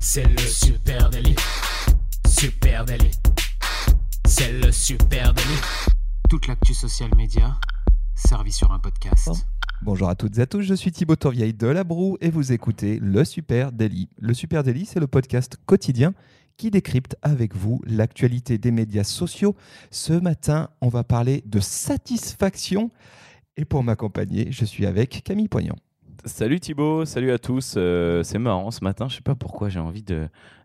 C'est le super délit. Super délit. C'est le super délit. Toute l'actu social média servie sur un podcast. Bonjour à toutes et à tous, je suis Thibaut Tourvieille de La Broue et vous écoutez Le Super Daily. Le Super Daily, c'est le podcast quotidien qui décrypte avec vous l'actualité des médias sociaux. Ce matin, on va parler de satisfaction. Et pour m'accompagner, je suis avec Camille Poignant. Salut Thibaut, salut à tous. Euh, c'est marrant ce matin, je sais pas pourquoi j'ai envie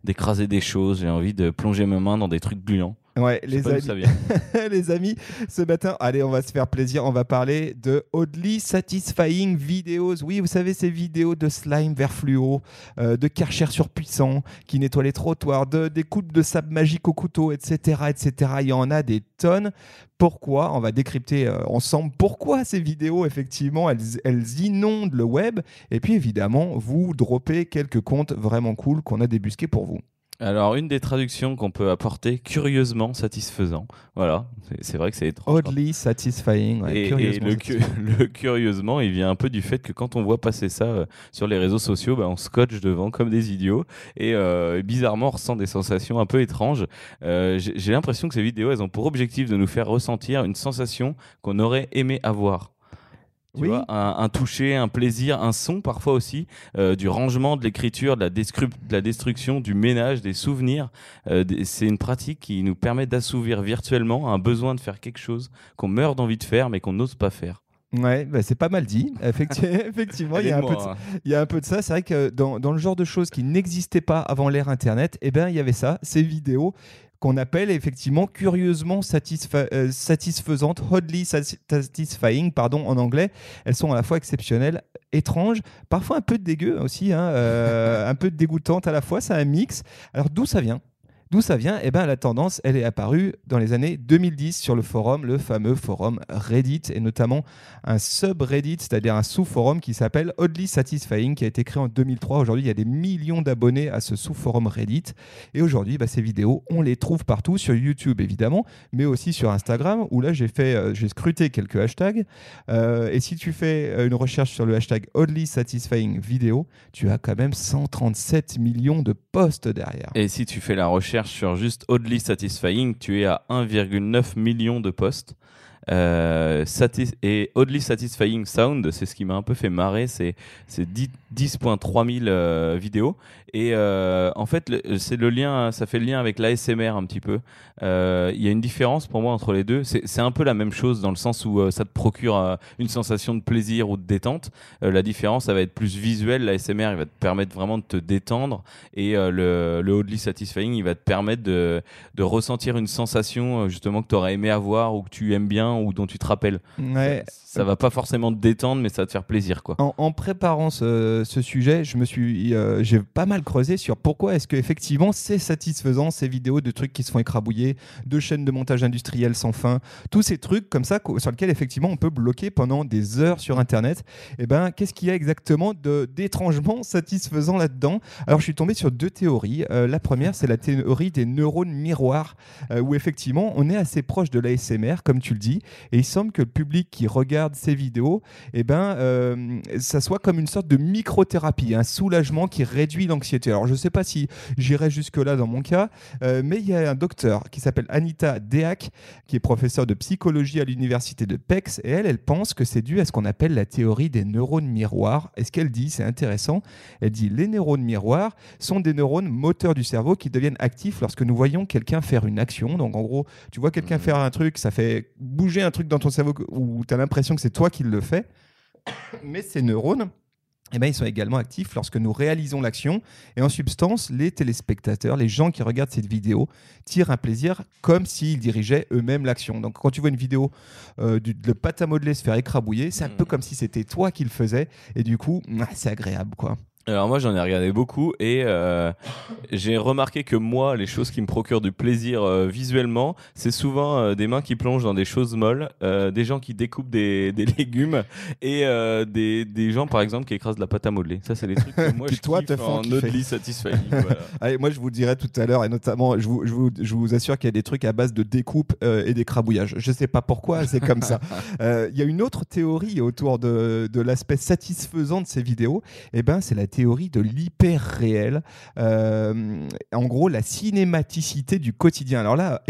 d'écraser des choses, j'ai envie de plonger mes mains dans des trucs gluants. Ouais, les amis. les amis, ce matin, allez, on va se faire plaisir. On va parler de Oddly Satisfying Videos. Oui, vous savez, ces vidéos de slime vert fluo, euh, de Karcher surpuissant qui nettoie les trottoirs, de, des coupes de sable magique au couteau, etc., etc. Il y en a des tonnes. Pourquoi? On va décrypter euh, ensemble pourquoi ces vidéos, effectivement, elles, elles inondent le web. Et puis, évidemment, vous droppez quelques comptes vraiment cool qu'on a débusqués pour vous. Alors, une des traductions qu'on peut apporter, curieusement satisfaisant. Voilà, c'est vrai que c'est étrange. Oddly satisfying. et, le, curieusement, il vient un peu du fait que quand on voit passer ça euh, sur les réseaux sociaux, bah, on scotche devant comme des idiots. Et euh, bizarrement, on ressent des sensations un peu étranges. Euh, j'ai l'impression que ces vidéos, elles ont pour objectif de nous faire ressentir une sensation qu'on aurait aimé avoir oui. un, toucher, un plaisir, un son parfois aussi, euh, du rangement, de l'écriture, de, de, la destruction, du ménage, des souvenirs. Euh, c'est une pratique qui nous permet d'assouvir virtuellement un besoin de faire quelque chose qu'on meurt d'envie de faire mais qu'on n'ose pas faire. Ouais, bah, c'est pas mal dit. Effectivement, il y, a un peu de, hein. il y a un peu de ça. C'est vrai que dans, dans, le genre de choses qui n'existaient pas avant l'ère Internet, eh ben, il y avait ça, ces vidéos qu'on appelle effectivement curieusement euh, satisfaisantes, oddly satisfying, pardon, en anglais. Elles sont à la fois exceptionnelles, étranges, parfois un peu dégueu aussi, hein, euh, un peu dégoûtantes à la fois. C'est un mix. Alors d'où ça vient? D'où ça vient? Eh bien, la tendance, elle est apparue dans les années 2010 sur le forum, le fameux forum Reddit, et notamment un subreddit, c'est-à-dire un sous-forum qui s'appelle Oddly Satisfying, qui a été créé en 2003. Aujourd'hui, il y a des millions d'abonnés à ce sous-forum Reddit. Et aujourd'hui, bah, ces vidéos, on les trouve partout, sur YouTube évidemment, mais aussi sur Instagram, où là, j'ai fait, euh, j'ai scruté quelques hashtags. Euh, et si tu fais euh, une recherche sur le hashtag Oddly Satisfying Vidéo, tu as quand même 137 millions de posts derrière. Et si tu fais la recherche sur juste Oddly Satisfying, tu es à 1,9 million de postes. Euh, et Oddly Satisfying Sound, c'est ce qui m'a un peu fait marrer, c'est 10.3 000 euh, vidéos. Et euh, en fait, c'est le lien, ça fait le lien avec l'ASMR un petit peu. Il y a une différence pour moi entre les deux. C'est un peu la même chose dans le sens où ça te procure une sensation de plaisir ou de détente. la différence, ça va être plus visuel. L'ASMR, il va te permettre vraiment de te détendre. Et le, le Oddly Satisfying, il va te permettre de, de ressentir une sensation justement que tu aurais aimé avoir ou que tu aimes bien ou dont tu te rappelles. Ouais. Ça, va pas forcément te détendre, mais ça va te faire plaisir. quoi. En, préparant ce, ce, sujet, je me suis, j'ai pas mal creuser sur pourquoi est-ce que effectivement c'est satisfaisant ces vidéos de trucs qui se font écrabouiller, de chaînes de montage industriel sans fin, tous ces trucs comme ça sur lesquels effectivement on peut bloquer pendant des heures sur Internet. Et eh ben qu'est-ce qu'il y a exactement de d'étrangement satisfaisant là-dedans? Alors je suis tombé sur deux théories. Euh, la première c'est la théorie des neurones miroirs euh, où effectivement on est assez proche de l'ASMR comme tu le dis et il semble que le public qui regarde ces vidéos, eh ben euh, ça soit comme une sorte de microthérapie, un soulagement qui réduit l'anxiété alors, je ne sais pas si j'irai jusque-là dans mon cas, euh, mais il y a un docteur qui s'appelle Anita Deak, qui est professeur de psychologie à l'université de PEX, et elle, elle pense que c'est dû à ce qu'on appelle la théorie des neurones miroirs. Et ce qu'elle dit, c'est intéressant, elle dit les neurones miroirs sont des neurones moteurs du cerveau qui deviennent actifs lorsque nous voyons quelqu'un faire une action. Donc, en gros, tu vois quelqu'un faire un truc, ça fait bouger un truc dans ton cerveau où tu as l'impression que c'est toi qui le fais. Mais ces neurones, eh ben, ils sont également actifs lorsque nous réalisons l'action. Et en substance, les téléspectateurs, les gens qui regardent cette vidéo, tirent un plaisir comme s'ils dirigeaient eux-mêmes l'action. Donc quand tu vois une vidéo euh, du- de pâte à modeler se faire écrabouiller, c'est un peu comme si c'était toi qui le faisais. Et du coup, c'est agréable. quoi. Alors moi j'en ai regardé beaucoup et euh, j'ai remarqué que moi les choses qui me procurent du plaisir euh, visuellement c'est souvent euh, des mains qui plongent dans des choses molles, euh, des gens qui découpent des, des légumes et euh, des, des gens par exemple qui écrasent de la pâte à modeler. Ça c'est les trucs que moi je toi, kiffe en oddly satisfying. voilà. Allez, moi, je vous dirai tout à l'heure, et notamment, je vous, je vous, je vous assure qu'il y a des trucs à base de découpe euh, et d'écrabouillage. Je sais pas pourquoi, c'est comme ça. Euh, Il y a une autre théorie autour de, de l'aspect satisfaisant de ces vidéos. Et ben, c'est la théorie de l'hyper réel. Euh, en gros, la cinématicité du quotidien. Alors là,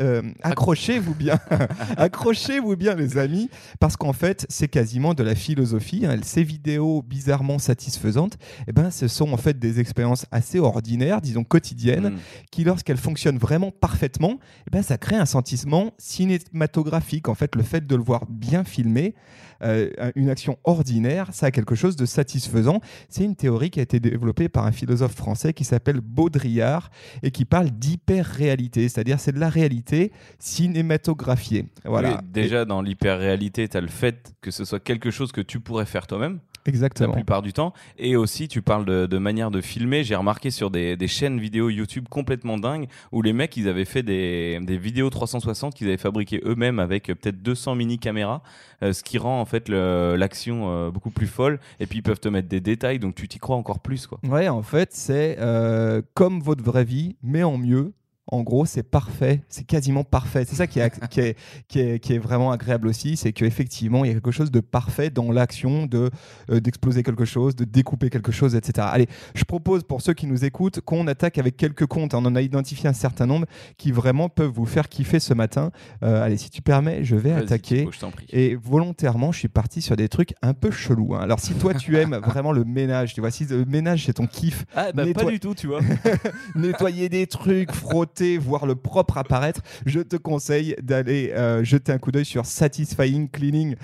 euh, accrochez-vous bien, accrochez-vous bien, les amis, parce qu'en fait, c'est quasiment de la philosophie. hein. Ces vidéos bizarrement satisfaisantes, eh ben, ce sont en fait des expériences assez ordinaires, disons quotidiennes, Mm. qui, lorsqu'elles fonctionnent vraiment parfaitement, eh ben, ça crée un sentiment cinématographique. En fait, le fait de le voir bien filmé, euh, une action ordinaire, ça a quelque chose de satisfaisant. C'est une théorie qui a été développée par un philosophe français qui s'appelle Baudrillard et qui parle d'hyper-réalité, c'est-à-dire c'est de la réalité cinématographiée. Voilà. Oui, déjà dans l'hyper-réalité tu as le fait que ce soit quelque chose que tu pourrais faire toi-même. La Exactement. plupart du temps. Et aussi, tu parles de, de manière de filmer. J'ai remarqué sur des, des chaînes vidéo YouTube complètement dingues où les mecs, ils avaient fait des, des vidéos 360 qu'ils avaient fabriquées eux-mêmes avec euh, peut-être 200 mini caméras, euh, ce qui rend en fait l'action euh, beaucoup plus folle. Et puis ils peuvent te mettre des détails, donc tu t'y crois encore plus, quoi. Ouais, en fait, c'est euh, comme votre vraie vie, mais en mieux. En gros, c'est parfait, c'est quasiment parfait. C'est ça qui est, qui, est, qui, est, qui est vraiment agréable aussi, c'est qu'effectivement, il y a quelque chose de parfait dans l'action de euh, d'exploser quelque chose, de découper quelque chose, etc. Allez, je propose pour ceux qui nous écoutent qu'on attaque avec quelques comptes. On en a identifié un certain nombre qui vraiment peuvent vous faire kiffer ce matin. Euh, allez, si tu permets, je vais attaquer. Je. Et volontairement, je suis parti sur des trucs un peu chelous. hein. Alors, si toi, tu aimes vraiment le ménage, tu vois, si le ménage, c'est ton kiff, Ah, bah, nettoie- pas du tout, tu vois. nettoyer des trucs, frotter, voir le propre apparaître, je te conseille d'aller euh, jeter un coup d'œil sur Satisfying Cleaning,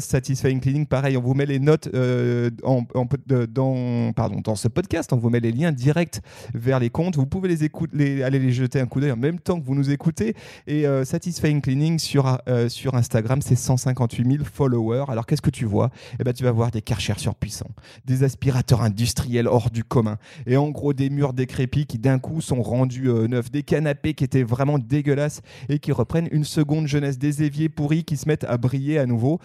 Satisfying. Pareil, on vous met les notes euh, de- dans, pardon, dans ce podcast, on vous met les liens directs vers les comptes. Vous pouvez les écouter, aller les jeter un coup d'œil en même temps que vous nous écoutez. Et euh, Satisfying Cleaning sur, euh, sur Instagram, c'est 158 000 followers. Alors qu'est-ce que tu vois? Eh ben, Tu vas voir des Karcher surpuissants, des aspirateurs industriels hors du commun, et en gros des murs décrépits qui d'un coup sont rendus euh, neufs, des canapés qui étaient vraiment dégueulasses et qui reprennent une seconde jeunesse, des éviers pourris qui se mettent à briller à nouveau.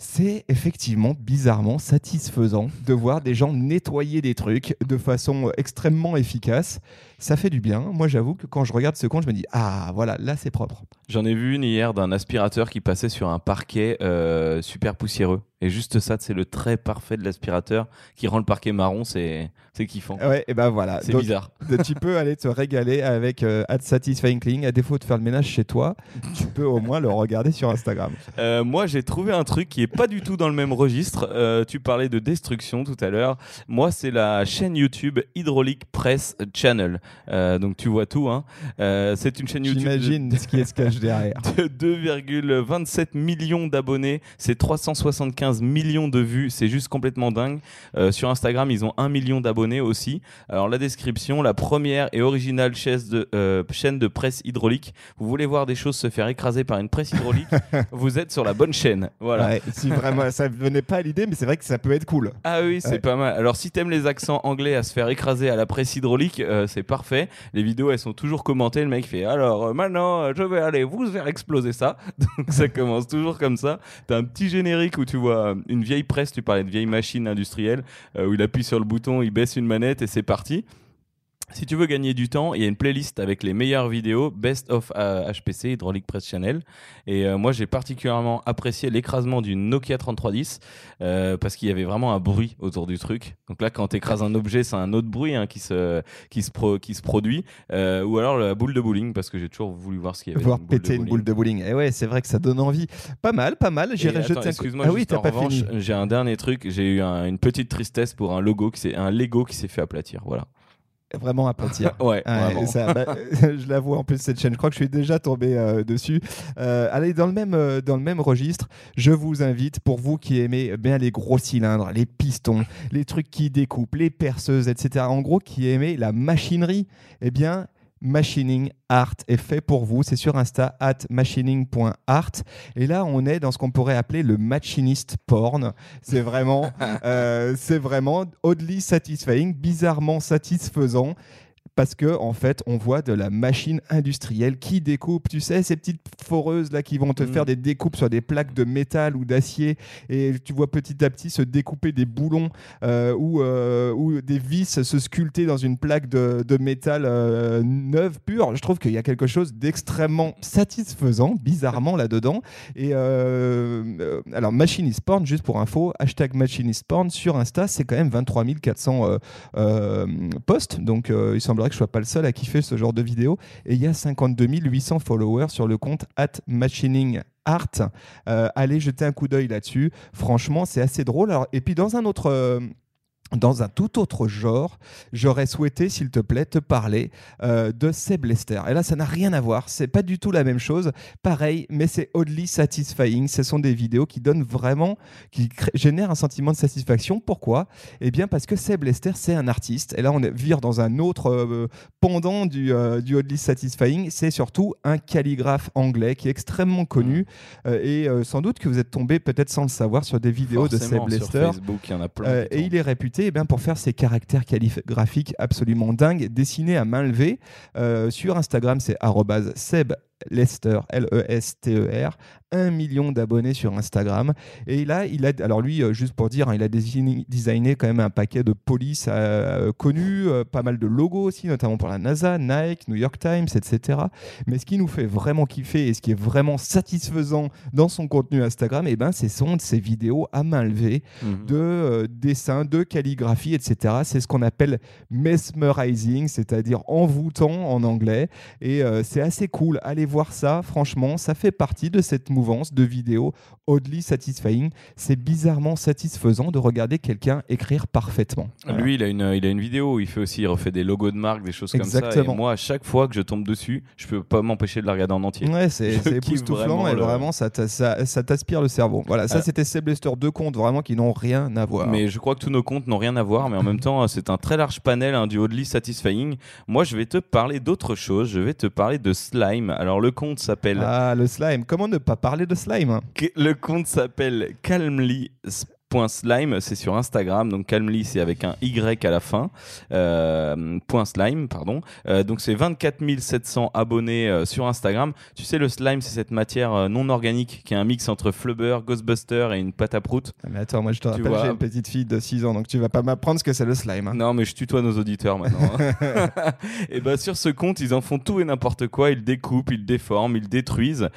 C'est effectivement bizarrement satisfaisant de voir des gens nettoyer des trucs de façon euh, extrêmement efficace. Ça fait du bien. Moi, j'avoue que quand je regarde ce compte, je me dis ah voilà, là c'est propre. J'en ai vu une hier d'un aspirateur qui passait sur un parquet euh, super poussiéreux. Et juste ça, c'est le trait parfait de l'aspirateur qui rend le parquet marron, c'est c'est kiffant. Ouais, et ben voilà. C'est Donc, bizarre. tu peux aller te régaler avec euh, At Satisfying Cleaning. À défaut de faire le ménage chez toi, tu peux au moins le regarder sur Instagram. Euh, moi, j'ai trouvé un truc qui est pas du tout dans le même registre. Euh, tu parlais de destruction tout à l'heure. Moi, c'est la chaîne YouTube Hydraulic Press Channel. Euh, donc, tu vois tout. Hein. Euh, c'est une chaîne YouTube. de- J'imagine ce qui se cache derrière. de 2,27 millions d'abonnés, c'est 375 millions de vues, c'est juste complètement dingue. Euh, sur Instagram, ils ont 1 million d'abonnés aussi. Alors la description, la première et originale chaise de, euh, chaîne de presse hydraulique. Vous voulez voir des choses se faire écraser par une presse hydraulique Vous êtes sur la bonne chaîne. Voilà. Ouais, si vraiment ça ne venait pas à l'idée, mais c'est vrai que ça peut être cool. Ah oui, c'est Ouais. pas mal. Alors si t'aimes les accents anglais à se faire écraser à la presse hydraulique, euh, c'est parfait. Les vidéos, elles sont toujours commentées. Le mec fait alors euh, maintenant, euh, je vais aller vous faire exploser ça. Donc ça commence toujours comme ça. T'as un petit générique où tu vois une vieille presse. Tu parlais de vieille machine industrielle euh, où il appuie sur le bouton, il baisse une manette et c'est parti. Si tu veux gagner du temps, il y a une playlist avec les meilleures vidéos Best of euh, HPC Hydraulic Press Channel. Et euh, moi, j'ai particulièrement apprécié l'écrasement d'une Nokia 3310 euh, parce qu'il y avait vraiment un bruit autour du truc. Donc là, quand tu écrases un objet, c'est un autre bruit hein, qui, se, qui, se pro- qui se produit. Euh, ou alors la boule de bowling parce que j'ai toujours voulu voir ce qu'il y avait. Voir péter une boule de bowling. Et ouais, c'est vrai que ça donne envie. Pas mal, pas mal. J'irai jeter excuse-moi, Ah oui, juste t'as en pas revanche, fini. j'ai un dernier truc. J'ai eu un- une petite tristesse pour un logo qui un Lego qui s'est fait aplatir. Voilà. Vraiment à pâtir. Ouais, Ouais, vraiment. ça, bah, je la vois en plus cette chaîne. Je crois que je suis déjà tombé euh, dessus. Euh, allez dans le même euh, dans le même registre. Je vous invite pour vous qui aimez bien les gros cylindres, les pistons, les trucs qui découpent, les perceuses, etc. En gros, qui aimez la machinerie. Eh bien. Machining Art est fait pour vous. C'est sur Insta, at machining.art. Et là, on est dans ce qu'on pourrait appeler le machinist porn. C'est vraiment, euh, c'est vraiment oddly satisfying, bizarrement satisfaisant parce que en fait on voit de la machine industrielle qui découpe tu sais ces petites foreuses là qui vont te Mm. faire des découpes sur des plaques de métal ou d'acier et tu vois petit à petit se découper des boulons euh, ou, euh, ou des vis se sculpter dans une plaque de, de métal euh, neuve pure je trouve qu'il y a quelque chose d'extrêmement satisfaisant bizarrement là dedans et alors machinist porn juste pour info hashtag machinist porn sur Insta c'est quand même 23 400 euh, euh, posts. Donc, il semblerait que je sois pas le seul à kiffer ce genre de vidéo. Et il y a 52 800 followers sur le compte at machining art. Euh, allez jeter un coup d'œil là-dessus. Franchement, c'est assez drôle. Et puis dans un autre. euh, dans un tout autre genre, j'aurais souhaité, s'il te plaît, te parler euh, de Seb Lester. Et là, ça n'a rien à voir. C'est pas du tout la même chose. Pareil, mais c'est oddly satisfying. Ce sont des vidéos qui donnent vraiment, qui génèrent un sentiment de satisfaction. Pourquoi? Eh bien, parce que Seb Lester, c'est un artiste. Et là, on vire dans un autre euh, pendant du, euh, du oddly satisfying. C'est surtout un calligraphe anglais qui est extrêmement connu. Euh, et sans doute que vous êtes tombé, peut-être sans le savoir, sur des vidéos de Seb sur Lester. Facebook, il y en a plein. Et il est réputé eh pour faire ses caractères calligraphiques absolument dingues, dessinés à main levée. Euh, sur Instagram, c'est Seb Lester, L-E-S-T-E-R, un million d'abonnés sur Instagram. Et là, il a, alors lui, euh, juste pour dire, hein, il a designé quand même un paquet de polices euh, connus, euh, pas mal de logos aussi, notamment pour la NASA, Nike, New York Times, etc. Mais ce qui nous fait vraiment kiffer et ce qui est vraiment satisfaisant dans son contenu Instagram, eh ben, ce sont ses vidéos à main levée Mhm. de euh, dessin, de calligraphie, etc. C'est ce qu'on appelle mesmerizing, c'est-à-dire envoûtant en anglais. Et euh, c'est assez cool. Allez voir ça. Franchement, ça fait partie de cette mouvance de vidéos oddly satisfying. C'est bizarrement satisfaisant de regarder quelqu'un écrire parfaitement. Voilà. Lui, il a, une, il a une vidéo où il fait aussi, il refait des logos de marque, des choses comme ça. Exactement. Et moi, à chaque fois que je tombe dessus, je peux pas m'empêcher de la regarder en entier. Ouais, c'est époustouflant vraiment et le- vraiment ça t'a- ça ça t'aspire le cerveau. Voilà, ça Ah. c'était Seb Lester, deux comptes vraiment qui n'ont rien à voir. Mais je crois que tous nos comptes n'ont rien à voir, mais en même temps, c'est un très large panel hein, du oddly satisfying. Moi, je vais te parler d'autre chose. Je vais te parler de slime. Alors, le compte s'appelle Ah, le slime. Comment ne pas parler de slime? Hein Le compte s'appelle calmly.slime, c'est sur Instagram, donc Calmly c'est avec un Y à la fin, euh, point slime, pardon. Euh, donc c'est 24 700 abonnés euh, sur Instagram. Tu sais, le slime c'est cette matière non organique qui est un mix entre Flubber, Ghostbuster et une pâte à prout. Ah, Mais attends, moi je te rappelle, vois. j'ai une petite fille de 6 ans, donc tu vas pas m'apprendre ce que c'est le slime. hein. Non, mais je tutoie nos auditeurs maintenant. hein. et ben sur ce compte, ils en font tout et n'importe quoi. Ils découpent, ils déforment, ils détruisent.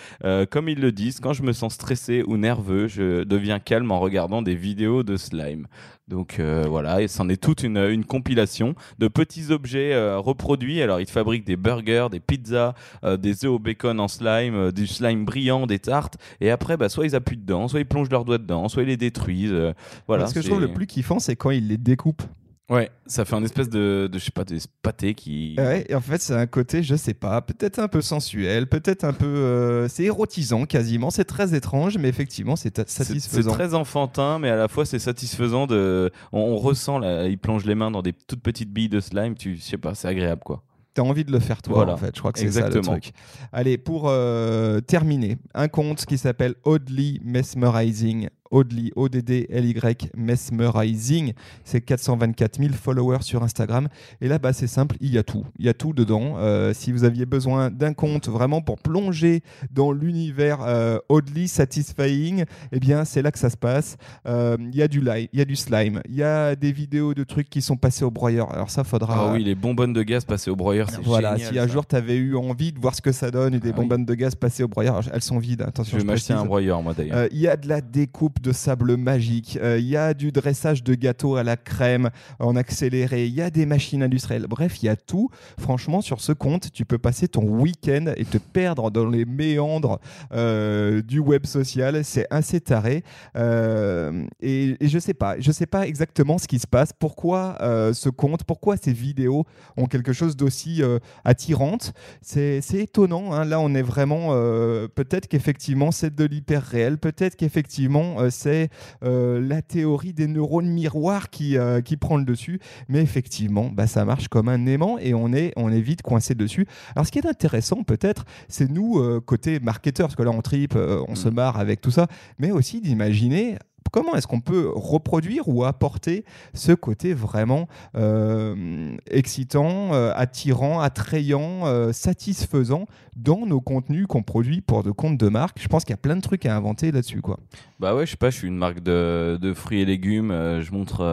Comme ils le disent, quand je me sens stressé ou nerveux, je deviens calme en regardant des vidéos de slime. Donc euh, voilà, et c'en est toute une, une compilation de petits objets euh, reproduits. Alors ils fabriquent des burgers, des pizzas, euh, des œufs au bacon en slime, du slime brillant, des tartes. Et après, bah, soit ils appuient dedans, soit ils plongent leurs doigts dedans, soit ils les détruisent. voilà. ce que je trouve le plus kiffant, c'est quand ils les découpent. Ouais, ça fait un espèce de, de je sais pas, de pâté qui. Ouais, et en fait, c'est un côté, je sais pas, peut-être un peu sensuel, peut-être un peu. euh, c'est érotisant quasiment, c'est très étrange, mais effectivement, c'est ta- C'est- satisfaisant. très enfantin, mais à la fois c'est satisfaisant. De, on, on ressent, là, il plonge les mains dans des toutes petites billes de slime. Tu je sais pas, c'est agréable quoi. T'as envie de le faire toi, Voilà. en fait. Je crois que c'est ça le Exactement. truc. Allez, pour euh, terminer, un compte qui s'appelle Oddly Mesmerizing. Oddly, O-D-D-L-Y, Mesmerizing. C'est 424 000 followers sur Instagram. Et là, bah, c'est simple, il y a tout. Il y a tout dedans. Euh, si vous aviez besoin d'un compte vraiment pour plonger dans l'univers euh, Oddly Satisfying, eh bien, c'est là que ça se passe. Euh, Il y a du live, y a du slime, il y a des vidéos de trucs qui sont passés au broyeur. Alors ça, faudra. Ah oui, les bonbonnes de gaz passées au broyeur, c'est Voilà, génial, si un ça. jour tu avais eu envie de voir ce que ça donne et des Ah oui. bonbonnes de gaz passées au broyeur, elles sont vides, attention. je vais m'acheter un broyeur moi d'ailleurs. Euh, Il y a de la découpe de sable magique, euh, il y a du dressage de gâteaux à la crème en accéléré, il y a des machines industrielles. Bref, il y a tout. Franchement, sur ce compte, tu peux passer ton week-end et te perdre dans les méandres euh, du web social. C'est assez taré. Euh, et, je sais pas, je sais pas exactement ce qui se passe. Pourquoi euh, ce compte, pourquoi ces vidéos ont quelque chose d'aussi euh, attirante? C'est étonnant. hein. Là, on est vraiment. euh, peut-être qu'effectivement, c'est de l'hyper réel. Peut-être qu'effectivement, euh, c'est euh, la théorie des neurones miroirs qui, euh, qui prend le dessus. Mais effectivement, bah, ça marche comme un aimant et on est, on est vite coincé dessus. Alors, ce qui est intéressant, peut-être, c'est nous, euh, côté marketeur, parce que là, on tripe, on se marre avec tout ça, mais aussi d'imaginer. Comment est-ce qu'on peut reproduire ou apporter ce côté vraiment euh, excitant, euh, attirant, attrayant, euh, satisfaisant dans nos contenus qu'on produit pour de comptes de marque? Je pense qu'il y a plein de trucs à inventer là-dessus. quoi. Bah ouais, je sais pas, je suis une marque de, de fruits et légumes. je montre,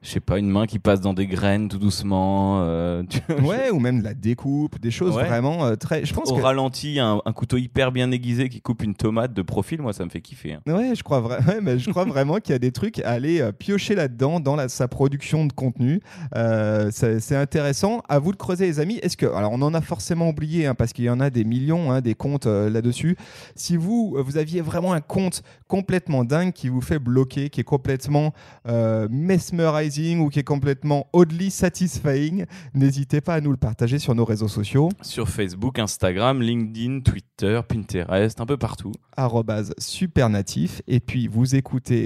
je sais pas, une main qui passe dans des graines tout doucement. tu- Ouais, ou même de la découpe, des choses Ouais. vraiment très. Je pense Au que. ralenti, un, un couteau hyper bien aiguisé qui coupe une tomate de profil, moi ça me fait kiffer. hein. Ouais, je crois, vra- ouais, mais je crois vraiment qu'il y a des trucs à aller euh, piocher là-dedans, dans la- sa production de contenu. Euh, c'est intéressant. À vous de creuser, les amis. Est-ce que. Alors, on en a forcément oublié, hein, parce qu'il y en a des millions, hein, des comptes euh, là-dessus. Si vous, vous aviez vraiment un compte complètement dingue qui vous fait bloquer, qui est complètement euh, mesmerizing ou qui est complètement oddly satisfying, n'hésitez pas à nous le partager sur nos réseaux sociaux. Sur Facebook, Instagram, LinkedIn, Twitter, Pinterest, un peu partout. arrobase supernatif et puis vous écoutez,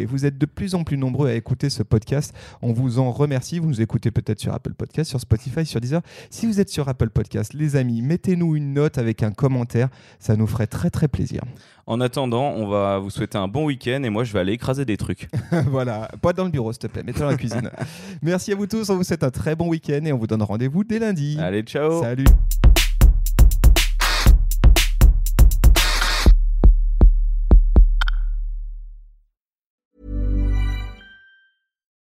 vous êtes de plus en plus nombreux à écouter ce podcast, on vous en remercie, vous nous écoutez peut-être sur Apple Podcast, sur Spotify, sur Deezer. Si vous êtes sur Apple Podcast, les amis, mettez-nous une note avec un commentaire, ça nous ferait très très plaisir. En attendant, on va vous souhaiter un bon week-end et moi je vais aller écraser des trucs. voilà, pas dans le bureau s'il te plaît, mettez dans la cuisine. Merci à vous tous, on vous souhaite un très bon week-end et on vous donne rendez-vous dès lundi. Allez, ciao Salut